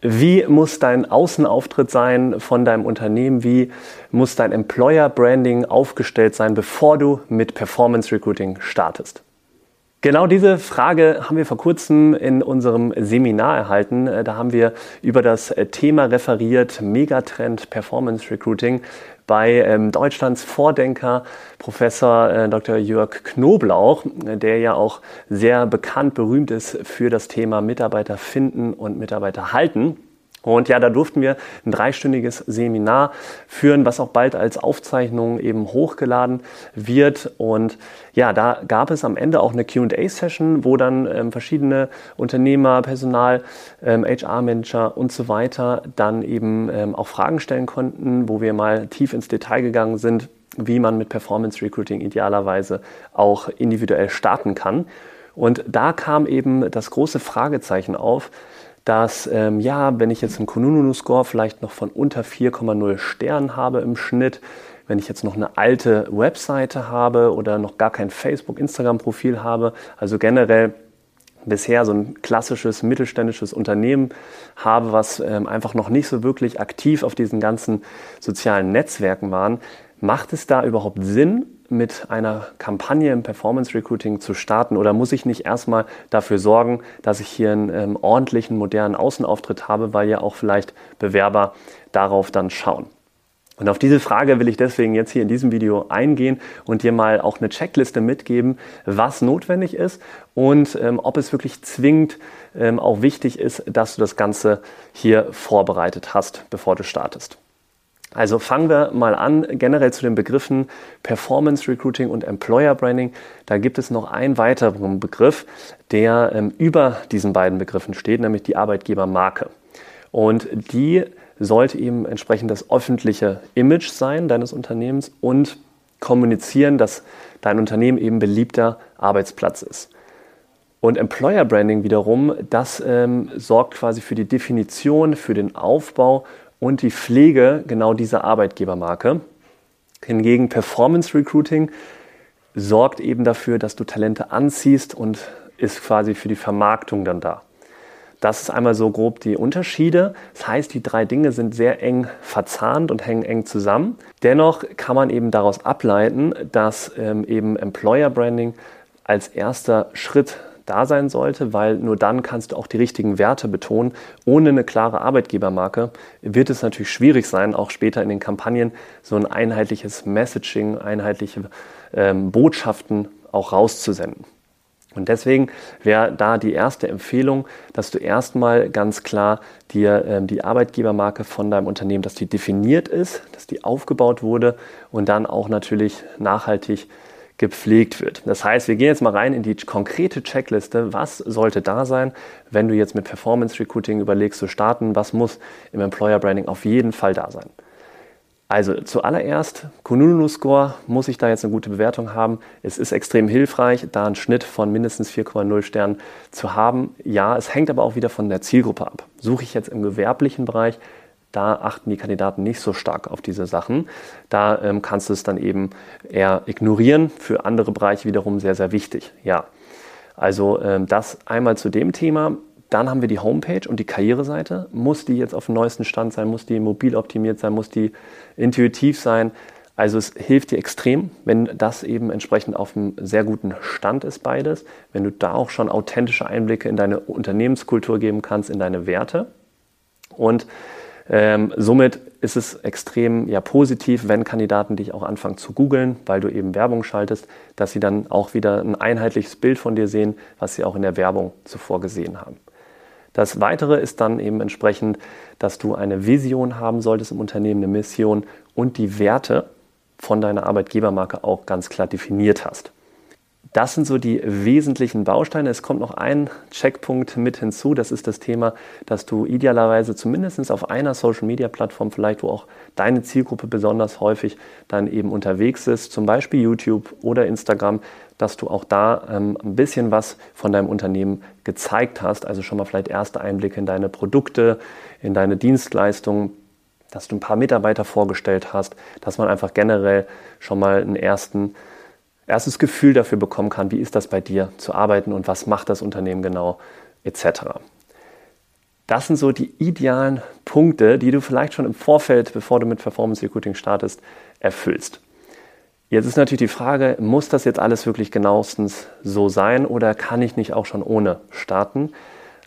Wie muss dein Außenauftritt sein von deinem Unternehmen? Wie muss dein Employer Branding aufgestellt sein, bevor du mit Performance Recruiting startest? Genau diese Frage haben wir vor kurzem in unserem Seminar erhalten. Äh, da haben wir über das Thema referiert, Megatrend Performance Recruiting bei ähm, Deutschlands Vordenker Professor äh, Dr. Jörg Knoblauch, der ja auch sehr bekannt, berühmt ist für das Thema Mitarbeiter finden und Mitarbeiter halten. Und ja, da durften wir ein dreistündiges Seminar führen, was auch bald als Aufzeichnung eben hochgeladen wird. Und ja, da gab es am Ende auch eine QA-Session, wo dann ähm, verschiedene Unternehmer, Personal, ähm, HR-Manager und so weiter dann eben ähm, auch Fragen stellen konnten, wo wir mal tief ins Detail gegangen sind, wie man mit Performance Recruiting idealerweise auch individuell starten kann. Und da kam eben das große Fragezeichen auf, dass, ähm, ja, wenn ich jetzt einen Kununu-Score vielleicht noch von unter 4,0 Sternen habe im Schnitt, wenn ich jetzt noch eine alte Webseite habe oder noch gar kein Facebook, Instagram-Profil habe, also generell bisher so ein klassisches mittelständisches Unternehmen habe, was ähm, einfach noch nicht so wirklich aktiv auf diesen ganzen sozialen Netzwerken waren, macht es da überhaupt Sinn, mit einer Kampagne im Performance Recruiting zu starten oder muss ich nicht erstmal dafür sorgen, dass ich hier einen ähm, ordentlichen, modernen Außenauftritt habe, weil ja auch vielleicht Bewerber darauf dann schauen? Und auf diese Frage will ich deswegen jetzt hier in diesem Video eingehen und dir mal auch eine Checkliste mitgeben, was notwendig ist und ähm, ob es wirklich zwingend ähm, auch wichtig ist, dass du das Ganze hier vorbereitet hast, bevor du startest. Also fangen wir mal an, generell zu den Begriffen Performance Recruiting und Employer Branding. Da gibt es noch einen weiteren Begriff, der ähm, über diesen beiden Begriffen steht, nämlich die Arbeitgebermarke. Und die sollte eben entsprechend das öffentliche Image sein deines Unternehmens und kommunizieren, dass dein Unternehmen eben beliebter Arbeitsplatz ist. Und Employer Branding wiederum, das ähm, sorgt quasi für die Definition, für den Aufbau und die Pflege genau dieser Arbeitgebermarke. Hingegen Performance Recruiting sorgt eben dafür, dass du Talente anziehst und ist quasi für die Vermarktung dann da. Das ist einmal so grob die Unterschiede. Das heißt, die drei Dinge sind sehr eng verzahnt und hängen eng zusammen. Dennoch kann man eben daraus ableiten, dass ähm, eben Employer Branding als erster Schritt da sein sollte, weil nur dann kannst du auch die richtigen Werte betonen. Ohne eine klare Arbeitgebermarke wird es natürlich schwierig sein, auch später in den Kampagnen so ein einheitliches Messaging, einheitliche ähm, Botschaften auch rauszusenden. Und deswegen wäre da die erste Empfehlung, dass du erstmal ganz klar dir ähm, die Arbeitgebermarke von deinem Unternehmen, dass die definiert ist, dass die aufgebaut wurde und dann auch natürlich nachhaltig gepflegt wird. Das heißt, wir gehen jetzt mal rein in die konkrete Checkliste. Was sollte da sein, wenn du jetzt mit Performance Recruiting überlegst zu starten? Was muss im Employer Branding auf jeden Fall da sein? Also zuallererst, Kununu Score, muss ich da jetzt eine gute Bewertung haben? Es ist extrem hilfreich, da einen Schnitt von mindestens 4,0 Sternen zu haben. Ja, es hängt aber auch wieder von der Zielgruppe ab. Suche ich jetzt im gewerblichen Bereich, da achten die Kandidaten nicht so stark auf diese Sachen. Da ähm, kannst du es dann eben eher ignorieren. Für andere Bereiche wiederum sehr, sehr wichtig. Ja, also ähm, das einmal zu dem Thema. Dann haben wir die Homepage und die Karriereseite. Muss die jetzt auf dem neuesten Stand sein? Muss die mobil optimiert sein? Muss die intuitiv sein? Also es hilft dir extrem, wenn das eben entsprechend auf einem sehr guten Stand ist, beides. Wenn du da auch schon authentische Einblicke in deine Unternehmenskultur geben kannst, in deine Werte. Und ähm, somit ist es extrem ja, positiv, wenn Kandidaten dich auch anfangen zu googeln, weil du eben Werbung schaltest, dass sie dann auch wieder ein einheitliches Bild von dir sehen, was sie auch in der Werbung zuvor gesehen haben. Das Weitere ist dann eben entsprechend, dass du eine Vision haben solltest im Unternehmen, eine Mission und die Werte von deiner Arbeitgebermarke auch ganz klar definiert hast. Das sind so die wesentlichen Bausteine. Es kommt noch ein Checkpunkt mit hinzu. Das ist das Thema, dass du idealerweise zumindest auf einer Social-Media-Plattform, vielleicht wo auch deine Zielgruppe besonders häufig dann eben unterwegs ist, zum Beispiel YouTube oder Instagram, dass du auch da ähm, ein bisschen was von deinem Unternehmen gezeigt hast. Also schon mal vielleicht erste Einblicke in deine Produkte, in deine Dienstleistungen, dass du ein paar Mitarbeiter vorgestellt hast, dass man einfach generell schon mal einen ersten erstes Gefühl dafür bekommen kann, wie ist das bei dir zu arbeiten und was macht das Unternehmen genau etc. Das sind so die idealen Punkte, die du vielleicht schon im Vorfeld, bevor du mit Performance Recruiting startest, erfüllst. Jetzt ist natürlich die Frage, muss das jetzt alles wirklich genauestens so sein oder kann ich nicht auch schon ohne starten?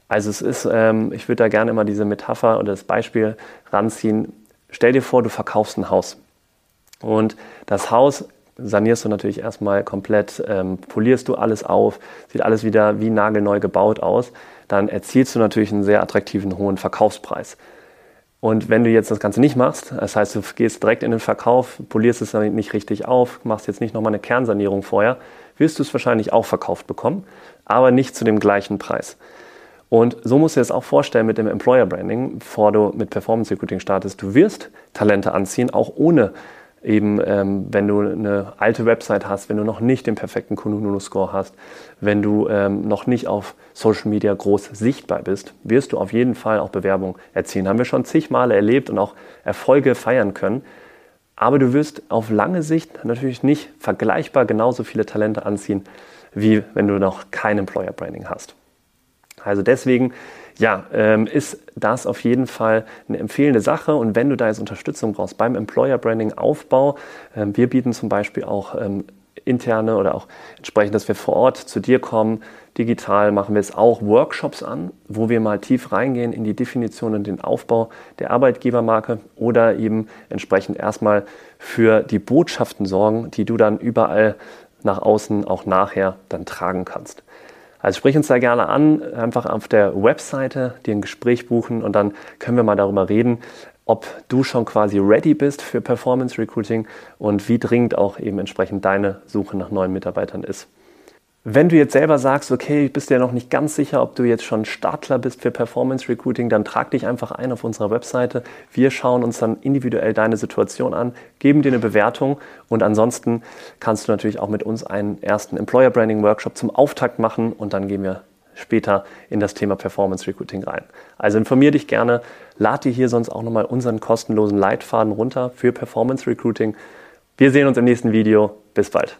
Also es ist, ähm, ich würde da gerne immer diese Metapher oder das Beispiel ranziehen. Stell dir vor, du verkaufst ein Haus. Und das Haus sanierst du natürlich erstmal komplett, ähm, polierst du alles auf, sieht alles wieder wie nagelneu gebaut aus, dann erzielst du natürlich einen sehr attraktiven hohen Verkaufspreis. Und wenn du jetzt das Ganze nicht machst, das heißt, du gehst direkt in den Verkauf, polierst es dann nicht richtig auf, machst jetzt nicht nochmal eine Kernsanierung vorher, wirst du es wahrscheinlich auch verkauft bekommen, aber nicht zu dem gleichen Preis. Und so musst du dir das auch vorstellen mit dem Employer Branding, bevor du mit Performance Recruiting startest. Du wirst Talente anziehen, auch ohne eben ähm, wenn du eine alte Website hast, wenn du noch nicht den perfekten Kununu-Score hast, wenn du ähm, noch nicht auf Social Media groß sichtbar bist, wirst du auf jeden Fall auch Bewerbung erzielen. Haben wir schon zig Male erlebt und auch Erfolge feiern können. Aber du wirst auf lange Sicht natürlich nicht vergleichbar genauso viele Talente anziehen, wie wenn du noch kein Employer Branding hast. Also deswegen ja, ähm, ist das auf jeden Fall eine empfehlende Sache. Und wenn du da jetzt Unterstützung brauchst beim Employer Branding Aufbau, ähm, wir bieten zum Beispiel auch ähm, interne oder auch entsprechend, dass wir vor Ort zu dir kommen. Digital machen wir es auch Workshops an, wo wir mal tief reingehen in die Definition und den Aufbau der Arbeitgebermarke oder eben entsprechend erstmal für die Botschaften sorgen, die du dann überall nach außen auch nachher dann tragen kannst. Also sprich uns da gerne an, einfach auf der Webseite dir ein Gespräch buchen und dann können wir mal darüber reden, ob du schon quasi ready bist für Performance Recruiting und wie dringend auch eben entsprechend deine Suche nach neuen Mitarbeitern ist. Wenn du jetzt selber sagst, okay, bist dir noch nicht ganz sicher, ob du jetzt schon Startler bist für Performance Recruiting, dann trag dich einfach ein auf unserer Webseite. Wir schauen uns dann individuell deine Situation an, geben dir eine Bewertung und ansonsten kannst du natürlich auch mit uns einen ersten Employer Branding Workshop zum Auftakt machen und dann gehen wir später in das Thema Performance Recruiting rein. Also informier dich gerne, lad dir hier sonst auch nochmal unseren kostenlosen Leitfaden runter für Performance Recruiting. Wir sehen uns im nächsten Video. Bis bald.